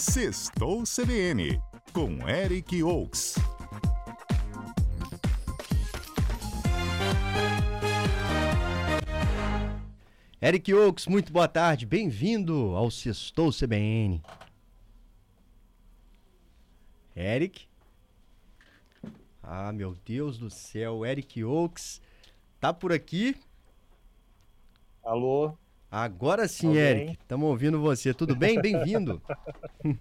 Sextou CBN, com Eric Oaks. Eric Oaks, muito boa tarde, bem-vindo ao Sextou CBN. Eric? Ah, meu Deus do céu, Eric Oaks, tá por aqui? Alô? Agora sim, Alguém? Eric, estamos ouvindo você. Tudo bem? Bem-vindo.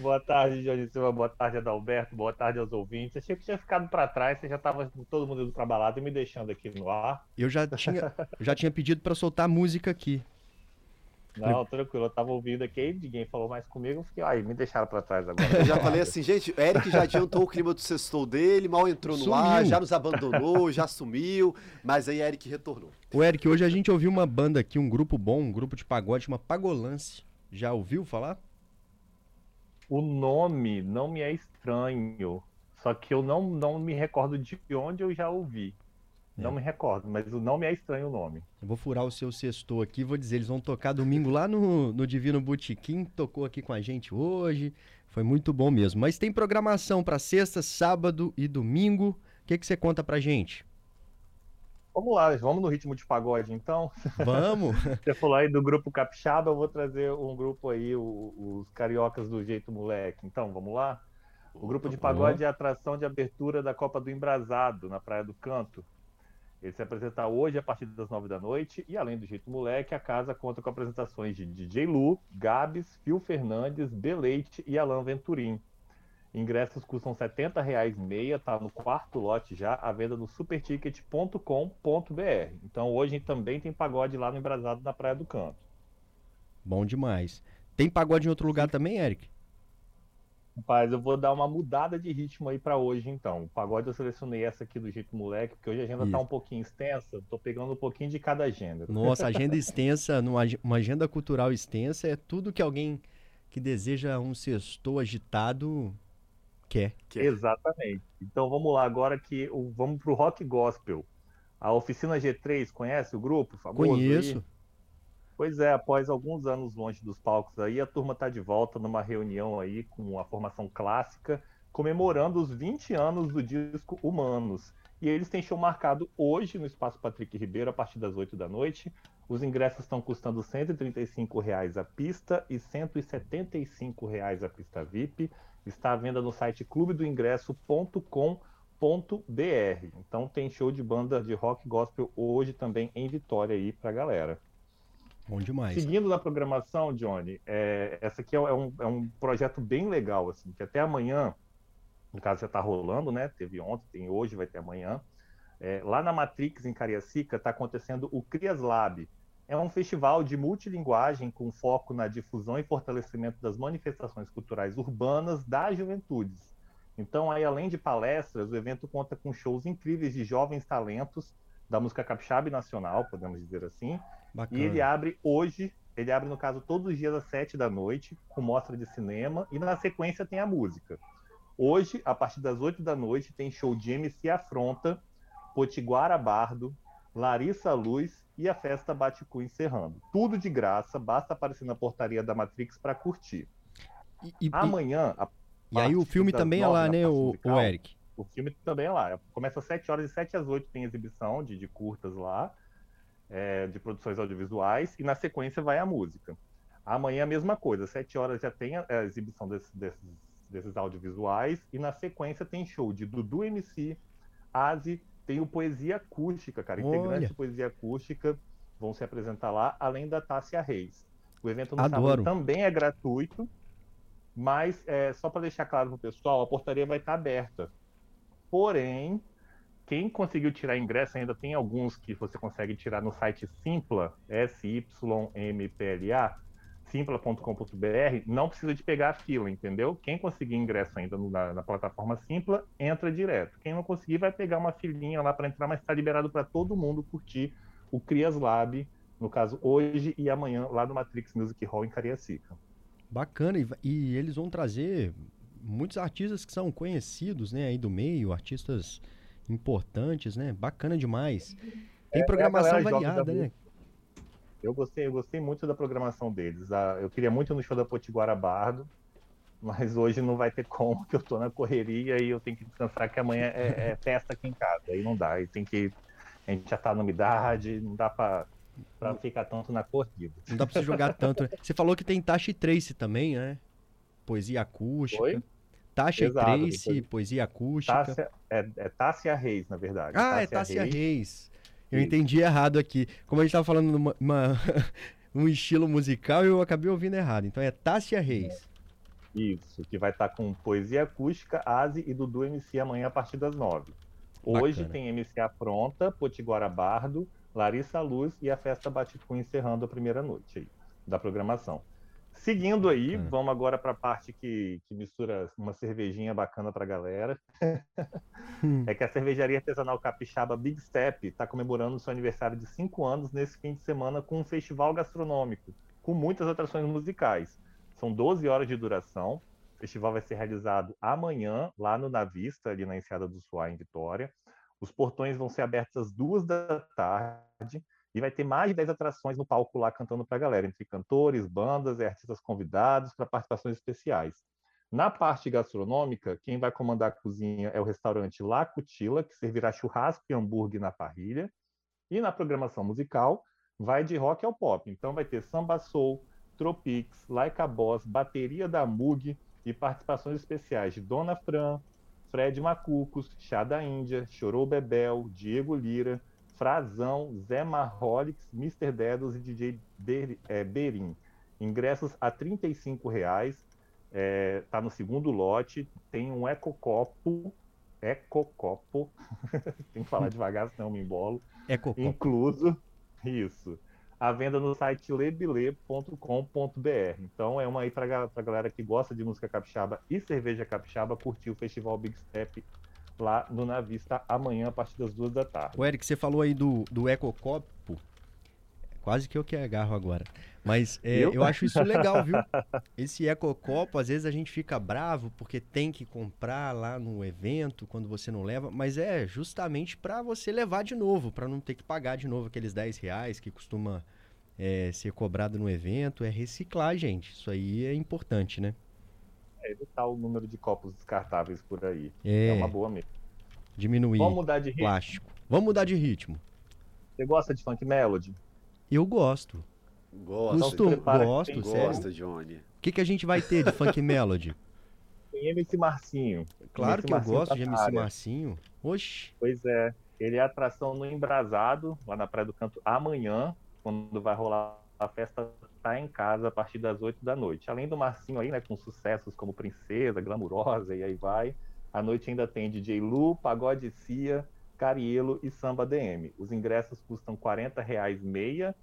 boa tarde, Johnny Silva. Boa tarde, Adalberto. Boa tarde aos ouvintes. Achei que tinha ficado para trás, você já estava todo mundo indo para balada e me deixando aqui no ar. Eu já tinha, já tinha pedido para soltar música aqui. Não, tranquilo, eu tava ouvindo aqui, ninguém falou mais comigo, eu fiquei, aí, me deixaram pra trás agora. Eu já falei assim, gente, o Eric já adiantou o clima do sextou dele, mal entrou no sumiu. ar, já nos abandonou, já sumiu, mas aí Eric retornou. O Eric, hoje a gente ouviu uma banda aqui, um grupo bom, um grupo de pagode, uma Pagolance. Já ouviu falar? O nome não me é estranho, só que eu não, não me recordo de onde eu já ouvi. É. Não me recordo, mas o nome é estranho o nome. Eu vou furar o seu sexto aqui, vou dizer, eles vão tocar domingo lá no, no Divino Botequim, tocou aqui com a gente hoje, foi muito bom mesmo. Mas tem programação para sexta, sábado e domingo. O que, que você conta pra gente? Vamos lá, vamos no ritmo de pagode então? Vamos! Você falou aí do grupo Capixaba, eu vou trazer um grupo aí, o, os Cariocas do Jeito Moleque. Então, vamos lá? O grupo de pagode é a atração de abertura da Copa do Embrasado, na Praia do Canto. Ele se apresenta hoje a partir das nove da noite e além do Jeito Moleque, a casa conta com apresentações de DJ Lu, Gabs, Phil Fernandes, Beleite e Alan Venturim. Ingressos custam R$ 70,00 meia, tá no quarto lote já, à venda no superticket.com.br. Então hoje também tem pagode lá no Embrasado na Praia do Canto. Bom demais. Tem pagode em outro lugar também, Eric? Rapaz, eu vou dar uma mudada de ritmo aí para hoje, então. O pagode eu selecionei essa aqui do jeito moleque, porque hoje a agenda tá Isso. tá um pouquinho extensa, tô pegando um pouquinho de cada gênero. Nossa, agenda extensa, uma agenda cultural extensa, é tudo que alguém que deseja um sextou agitado quer. quer. Exatamente. Então vamos lá agora que vamos pro rock gospel. A Oficina G3, conhece o grupo famoso? Conheço. Aí? Pois é, após alguns anos longe dos palcos aí, a turma está de volta numa reunião aí com a formação clássica, comemorando os 20 anos do disco Humanos. E eles têm show marcado hoje no Espaço Patrick Ribeiro, a partir das 8 da noite. Os ingressos estão custando 135 reais a pista e 175 reais a pista VIP. Está à venda no site clubedoingresso.com.br. Então tem show de banda de rock gospel hoje também em Vitória aí pra galera. Bom demais. Seguindo na programação, Johnny, é, essa aqui é, é um, é um projeto bem legal, assim, que até amanhã, no caso já está rolando, né? Teve ontem, tem hoje, vai ter amanhã. É, lá na Matrix, em Cariacica, está acontecendo o Crias Lab. É um festival de multilinguagem com foco na difusão e fortalecimento das manifestações culturais urbanas das juventudes. Então, aí, além de palestras, o evento conta com shows incríveis de jovens talentos da música capixaba nacional, podemos dizer assim. Bacana. E ele abre hoje, ele abre, no caso, todos os dias às sete da noite, com mostra de cinema, e na sequência tem a música. Hoje, a partir das oito da noite, tem show de MC Afronta, Potiguara Bardo, Larissa Luz e a festa Baticu encerrando. Tudo de graça, basta aparecer na portaria da Matrix para curtir. E, e, Amanhã. E aí o filme também é lá, né, o, musical, o Eric? O filme também é lá. Começa às 7 horas, de 7 às 8 tem exibição de, de curtas lá, é, de produções audiovisuais, e na sequência vai a música. Amanhã a mesma coisa, às 7 horas já tem a, a exibição desse, desses, desses audiovisuais, e na sequência tem show de Dudu MC, Azi, tem o Poesia Acústica, cara, integrantes de Poesia Acústica vão se apresentar lá, além da Tássia Reis. O evento no Adoro. sábado também é gratuito, mas é, só para deixar claro para o pessoal, a portaria vai estar aberta. Porém, quem conseguiu tirar ingresso ainda tem alguns que você consegue tirar no site Simpla, S-Y-M-P-L-A, simpla.com.br, não precisa de pegar a fila, entendeu? Quem conseguir ingresso ainda na, na, plataforma Simpla, entra direto. Quem não conseguir vai pegar uma filinha lá para entrar, mas está liberado para todo mundo curtir o Crias Lab, no caso hoje e amanhã, lá no Matrix Music Hall em Cariacica. Bacana, e, e eles vão trazer muitos artistas que são conhecidos, né, aí do meio, artistas importantes, né? Bacana demais. Tem é, programação é variada, né? Eu gostei, eu gostei muito da programação deles. Ah, eu queria muito no show da Potiguara Bardo, mas hoje não vai ter como, que eu tô na correria e eu tenho que descansar, que amanhã é, é festa aqui em casa. Aí não dá, aí tem que. A gente já tá na umidade, não dá pra, pra ficar tanto na corrida. Não dá pra você jogar tanto. Né? Você falou que tem Tashi Trace também, né? Poesia acústica. Tasha Exato, depois- poesia acústica. Tássia, é, é Tássia Reis, na verdade. Ah, é Tássia Reis. Eu Isso. entendi errado aqui. Como a gente tava falando numa, uma- um estilo musical, eu acabei ouvindo errado. Então é Tássia Reis. Isso, que vai estar com Poesia Acústica, Asi e Dudu MC amanhã a partir das nove. Hoje Bacana. tem MCA pronta, Potiguara Bardo, Larissa Luz e a Festa Baticu encerrando a primeira noite aí, da programação. Seguindo aí, Bacana. vamos agora para a parte que, que mistura uma cervejinha bacana para a galera. Hum. É que a cervejaria artesanal capixaba Big Step está comemorando seu aniversário de 5 anos nesse fim de semana com um festival gastronômico, com muitas atrações musicais. São 12 horas de duração. O festival vai ser realizado amanhã, lá no Navista, ali na Enseada do Suá, em Vitória. Os portões vão ser abertos às duas da tarde e vai ter mais de 10 atrações no palco lá cantando para a galera, entre cantores, bandas e artistas convidados para participações especiais. Na parte gastronômica, quem vai comandar a cozinha é o restaurante La Cutila, que servirá churrasco e hambúrguer na parrilha. E na programação musical, vai de rock ao pop. Então vai ter samba soul, Tropics, Laika Boss, bateria da Mug e participações especiais de Dona Fran, Fred Macucos, Chá da Índia, Chorou Bebel, Diego Lira, Frazão, Zé Marrolix, Mr. Dedos e DJ Ber- eh, Berim. Ingressos a 35 reais. É, tá no segundo lote, tem um ecocopo, ecocopo, tem que falar devagar, senão eu me embolo, É cocô. incluso, isso, a venda no site lebile.com.br. Então é uma aí pra galera que gosta de música capixaba e cerveja capixaba curtir o Festival Big Step lá no Navista amanhã a partir das duas da tarde. O Eric, você falou aí do, do ecocopo. Quase que eu que agarro agora. Mas é, Viu? eu acho isso legal, viu? Esse ecocopo, às vezes a gente fica bravo porque tem que comprar lá no evento quando você não leva, mas é justamente para você levar de novo, para não ter que pagar de novo aqueles 10 reais que costuma é, ser cobrado no evento. É reciclar, gente. Isso aí é importante, né? É evitar o número de copos descartáveis por aí. É, É, uma boa mesmo. diminuir Vamos mudar de ritmo. plástico. Vamos mudar de ritmo. Você gosta de funk melody? Eu gosto. Costumo, prepara que gosto, tem sério. gosta, Johnny. O que, que a gente vai ter de funk melody? Tem MC Marcinho. Claro MC que eu Marcinho gosto tá de MC área. Marcinho. Oxi. Pois é. Ele é atração no Embrasado, lá na Praia do Canto, amanhã, quando vai rolar a festa Tá em Casa, a partir das 8 da noite. Além do Marcinho aí, né, com sucessos como Princesa, Glamurosa e aí vai, a noite ainda tem DJ Lu, Pagode Cia, Carielo e Samba DM. Os ingressos custam 40 reais meia,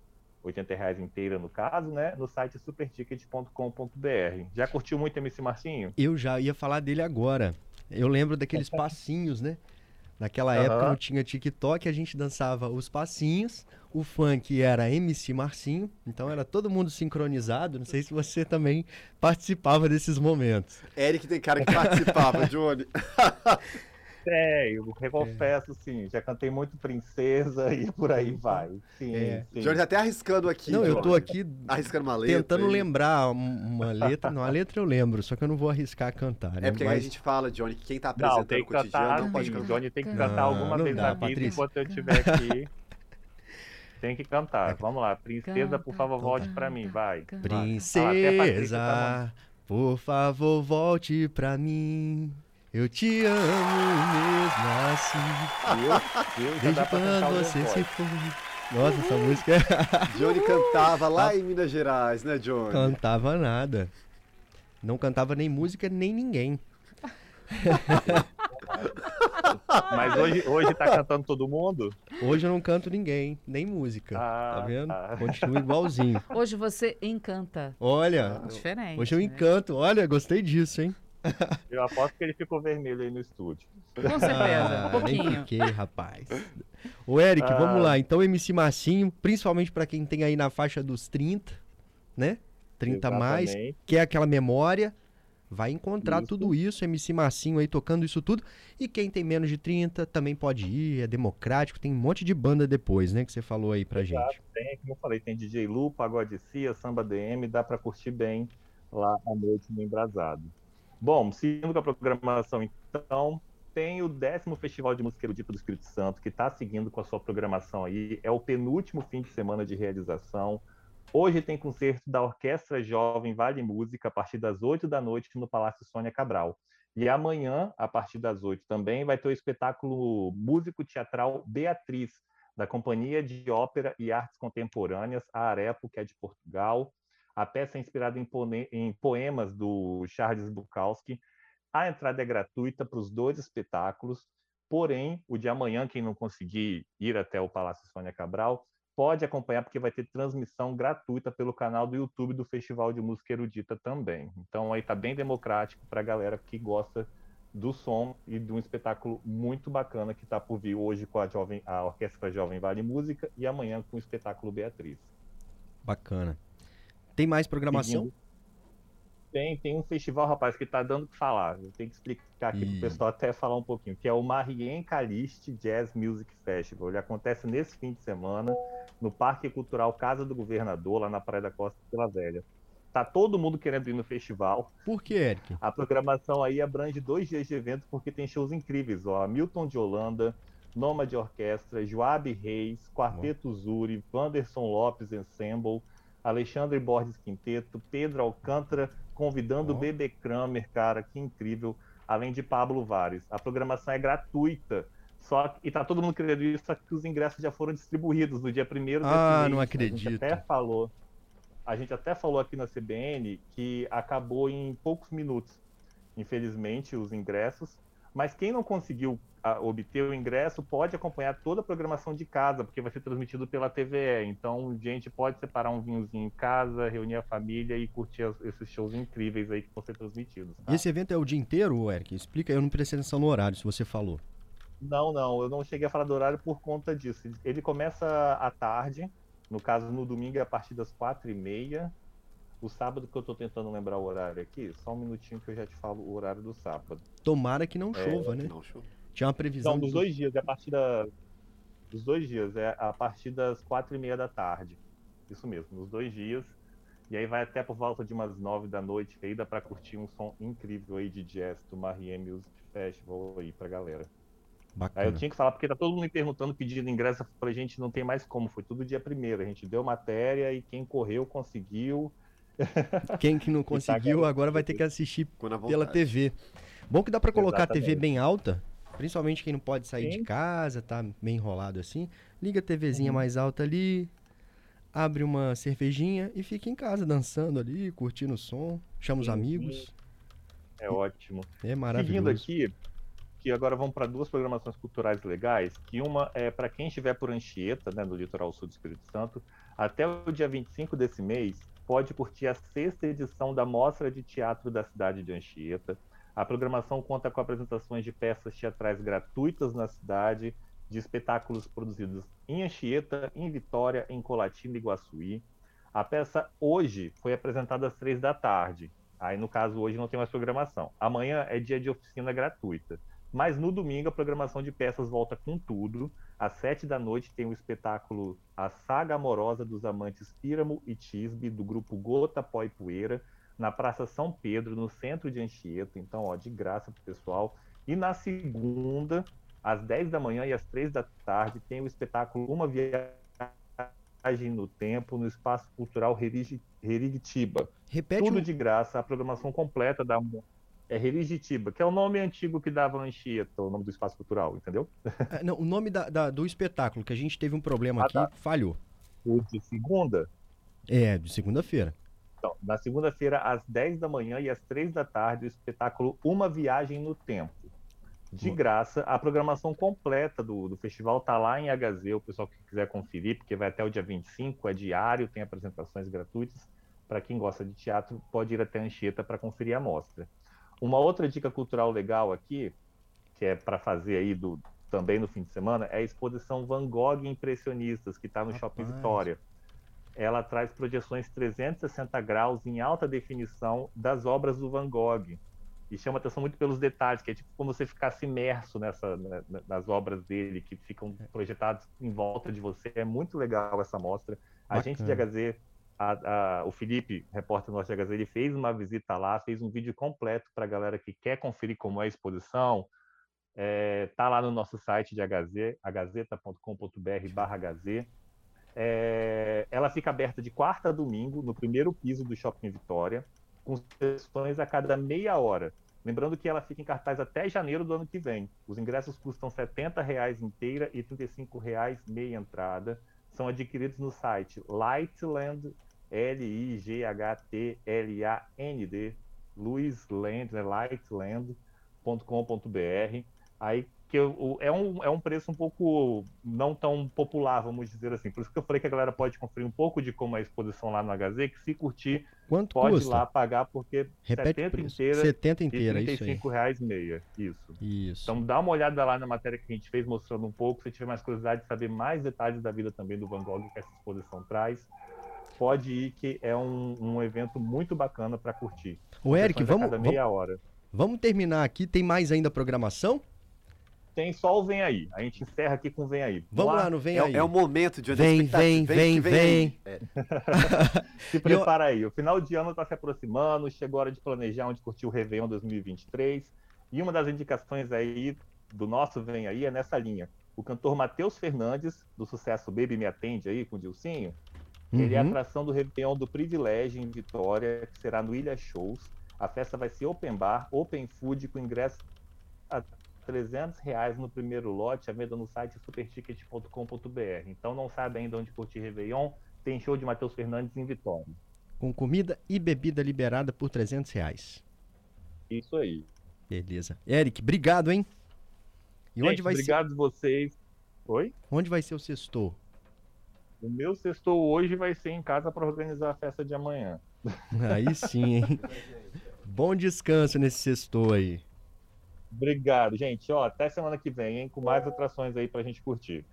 80 reais inteira no caso, né, no site superticket.com.br. Já curtiu muito MC Marcinho? Eu já ia falar dele agora. Eu lembro daqueles passinhos, né? Naquela Aham. época não tinha TikTok, a gente dançava os passinhos. O funk era MC Marcinho, então era todo mundo sincronizado. Não sei se você também participava desses momentos. Eric tem cara que participava, Johnny. É, eu confesso, sim, já cantei muito Princesa e por aí vai. Sim, É. sim. Johnny tá até arriscando aqui. não, eu Johnny. tô aqui Arriscando uma letra. tentando aí. lembrar um- uma letra. Não, a letra eu lembro, só que eu não vou arriscar cantar. né? É porque a Mas- gente fala, Johnny, que quem tá Não, apresentando tem o que cantar, cotidiano não pode cantar. Johnny tem que Não, cantar alguma não vez dá, na vida Patrícia. enquanto eu estiver aqui. Tem que cantar. Vamos lá, Princesa, por favor, Canta, volte pra mim, vai. canta. Ah, a Patrícia Princesa, por favor, volte pra mim. Eu te amo mesmo assim. Desde quando você se foi. Nossa, essa música é Johnny cantava lá em Minas Gerais, né, Johnny? cantava nada. Não cantava nem música, nem ninguém. Mas hoje, hoje tá cantando todo mundo? Hoje eu não canto ninguém, nem música. Ah, tá vendo? tá. Continua igualzinho. Hoje você encanta. Olha, Diferente. hoje eu né? encanto. Olha, gostei disso, hein? Eu aposto que ele ficou vermelho aí no estúdio. Com certeza, Ah, um pouquinho. Fiquei, rapaz. Ô, Eric, Ah. vamos lá. Então, MC Marcinho, principalmente pra quem tem aí na faixa dos 30, né? 30 a mais, Exatamente. que é aquela memória. vai encontrar Isso. tudo isso, MC Massinho aí tocando isso tudo. E quem tem menos de 30 também pode ir, é democrático, tem um monte de banda depois, né, que você falou aí pra gente. Tem, como eu falei, tem DJ Lu, Pagode Cia, Samba DM, dá para curtir bem lá à noite no Embrasado. Bom, seguindo com a programação, então, tem o décimo Festival de Música Erudita do Espírito Santo, que está seguindo com a sua programação aí. É o penúltimo fim de semana de realização. Hoje tem concerto da Orquestra Jovem Vale Música, a partir das 8 da noite, no Palácio Sônia Cabral. E amanhã, a partir das 8 também, vai ter o espetáculo músico-teatral Beatriz, da Companhia de Ópera e Artes Contemporâneas, a Arepo, que é de Portugal. A peça é inspirada em, poemas do Charles Bukowski. A entrada é gratuita para os dois espetáculos, porém, o de amanhã, quem não conseguir ir até o Palácio Sônia Cabral, pode acompanhar, porque vai ter transmissão gratuita pelo canal do YouTube do Festival de Música Erudita também. Então, aí tá bem democrático para a galera que gosta do som e de um espetáculo muito bacana que está por vir hoje com a, jovem, a Orquestra Jovem Vale Música e amanhã com o espetáculo Beatriz. Bacana. Tem mais programação? Tem, tem um festival, rapaz, que tá dando o que falar. Eu tenho que explicar aqui Ih. pro pessoal até falar um pouquinho, que é o Marien Caliste Jazz Music Festival. Ele acontece nesse fim de semana no Parque Cultural Casa do Governador, lá na Praia da Costa de Vila Velha. Tá todo mundo querendo ir no festival. Por que, Eric? A programação aí abrange dois dias de evento porque tem shows incríveis, ó. Milton de Holanda, Noma de Orquestra, Joab Reis, Quarteto Zuri, Wanderson Lopes Ensemble, Alexandre Borges Quinteto, Pedro Alcântara, convidando o Ó. Bebê Kramer, cara, que incrível, além de Pablo Vares. A programação é gratuita. Só que, e tá todo mundo querendo isso, só que os ingressos já foram distribuídos no dia primeiro desse Ah, mês. não A gente acredito. até falou. A gente até falou aqui na CBN que acabou em poucos minutos, infelizmente, os ingressos. Mas quem não conseguiu ah, obter o ingresso pode acompanhar toda a programação de casa, porque vai ser transmitido pela TVE. Então, gente pode separar um vinhozinho em casa, reunir a família e curtir as- esses shows incríveis aí que vão ser transmitidos. tá? E esse evento é o dia inteiro, Eric? Explica eu não prestei atenção no horário, se você falou. Não, não, eu não cheguei a falar do horário por conta disso. Ele começa à tarde, no caso no domingo é a partir das quatro e meia. O sábado que eu tô tentando lembrar o horário aqui, só um minutinho que eu já te falo o horário do sábado. Tomara que não É, chova, né? Não, show. Tinha uma previsão. Não, dos do- dois dias, é a partir da... dos dois dias, é a partir das quatro e meia da tarde. Isso mesmo, nos dois dias. E aí vai até por volta de umas nove da noite, aí dá pra curtir um som incrível aí de jazz do Marien Music Festival aí pra galera. Aí Bacana. eu tinha que falar, porque tá todo mundo me perguntando, pedindo ingresso, eu falei, gente, não tem mais como, foi tudo dia primeiro, a gente deu matéria e quem correu conseguiu. Quem que não tá conseguiu agora vai ter que assistir pela. TV. Bom que dá pra colocar a TV Exatamente. bem alta, principalmente quem não pode sair de Sim. casa, tá meio enrolado assim. Liga a TVzinha Uhum. mais alta ali, abre uma cervejinha e fica em casa dançando ali, curtindo o som, chama os amigos. É ótimo. É Seguindo maravilhoso. aqui, que agora vamos para duas programações culturais legais, que uma é para quem estiver por Anchieta, né, no litoral sul do Espírito Santo, até o dia 25 desse mês, pode curtir a sexta edição da Mostra de Teatro da cidade de Anchieta. A programação conta com apresentações de peças teatrais gratuitas na cidade, de espetáculos produzidos em Anchieta, em Vitória, em Colatina e Iguaçuí. A peça hoje foi apresentada às três da tarde. Aí, no caso, hoje não tem mais programação. Amanhã é dia de oficina gratuita. Mas no domingo a programação de peças volta com tudo. Às sete da noite tem o espetáculo A Saga Amorosa dos Amantes Píramo e Tisbe, do grupo Gota, Pó e Poeira, na Praça São Pedro, no centro de Anchieta. Então, ó, de graça pro pessoal. E na segunda, às 10 da manhã e às três da tarde, tem o espetáculo Uma Viagem no Tempo, no Espaço Cultural Herigi- Herigitiba. Repete Tudo o... de graça, a programação completa da é Herigitiba, que é o nome antigo que dava no Anchieta, o nome do espaço cultural, entendeu? Ah, não, o nome da- da- do espetáculo, que a gente teve um problema Ah, aqui, tá. falhou. O de segunda. É, de segunda-feira. Então, na segunda-feira, às 10 da manhã e às 3 da tarde, o espetáculo Uma Viagem no Tempo. De graça, a programação completa do, do festival tá lá em HZ, o pessoal que quiser conferir, porque vai até o dia 25, é diário, tem apresentações gratuitas. Para quem gosta de teatro, pode ir até a Anchieta para conferir a mostra. Uma outra dica cultural legal aqui, que é para fazer aí do, também no fim de semana, é a exposição Van Gogh Impressionistas, que está no Shopping Rapaz. Vitória. ela traz projeções 360 graus em alta definição das obras do Van Gogh. E chama atenção muito pelos detalhes, que é tipo como você ficasse imerso nessa, né, nas obras dele, que ficam projetadas em volta de você. É muito legal essa mostra. A gente de HZ, a, a, o Felipe, repórter nosso de HZ, ele fez uma visita lá, fez um vídeo completo para a galera que quer conferir como é a exposição. É, tá lá no nosso site de agazeta.com.br barra HZ. É, ela fica aberta de quarta a domingo, no primeiro piso do Shopping Vitória, com sessões a cada meia hora. Lembrando que ela fica em cartaz até janeiro do ano que vem. Os ingressos custam R$ 70,00 inteira e R$ 35,00 meia entrada. São adquiridos no site Lightland, L-I-G-H-T-L-A-N-D, Luisland, né, lightland.com.br. Aí que eu, é, um, é um preço um pouco não tão popular, vamos dizer assim. Por isso que eu falei que a galera pode conferir um pouco de como é a exposição lá no HZ, que se curtir, Quanto pode custa? ir lá pagar, porque Repete 70 o preço. inteira 70 e inteira, isso aí. 35 reais meia. Isso. Isso. Então dá uma olhada lá na matéria que a gente fez mostrando um pouco, se tiver mais curiosidade de saber mais detalhes da vida também do Van Gogh que essa exposição traz, pode ir que é um, um evento muito bacana para curtir. Ô, Eric, vamos, cada vamos, meia hora. vamos terminar aqui. Tem mais ainda programação? Tem só o Vem Aí. A gente encerra aqui com o Vem Aí. Vamos lá, no Vem É, aí. é o momento de Vem, vem, vem, vem. É. Se prepara aí. O final de ano está se aproximando, chegou a hora de planejar onde curtir o Réveillon 2023. E uma das indicações aí do nosso Vem Aí é nessa linha. O cantor Matheus Fernandes, do sucesso Baby Me Atende aí, com o Dilcinho, ele é a Uhum. atração do Réveillon do Privilégio em Vitória, que será no Ilha Shows. A festa vai ser open bar, open food, com ingresso a 300 reais no primeiro lote, a venda no site superticket.com.br. Então não sabe ainda onde curtir Réveillon? Tem show de Matheus Fernandes em Vitória. Com comida e bebida liberada por 300 reais. Isso aí. Beleza. Eric, obrigado, hein? E onde Gente, vai, ser, obrigado vocês. Oi? onde vai ser o sextor? O meu sextou hoje vai ser em casa para organizar a festa de amanhã. Aí sim, hein? Bom descanso nesse sextor aí. Obrigado, gente. Ó, até semana que vem, hein? Com mais atrações aí pra gente curtir.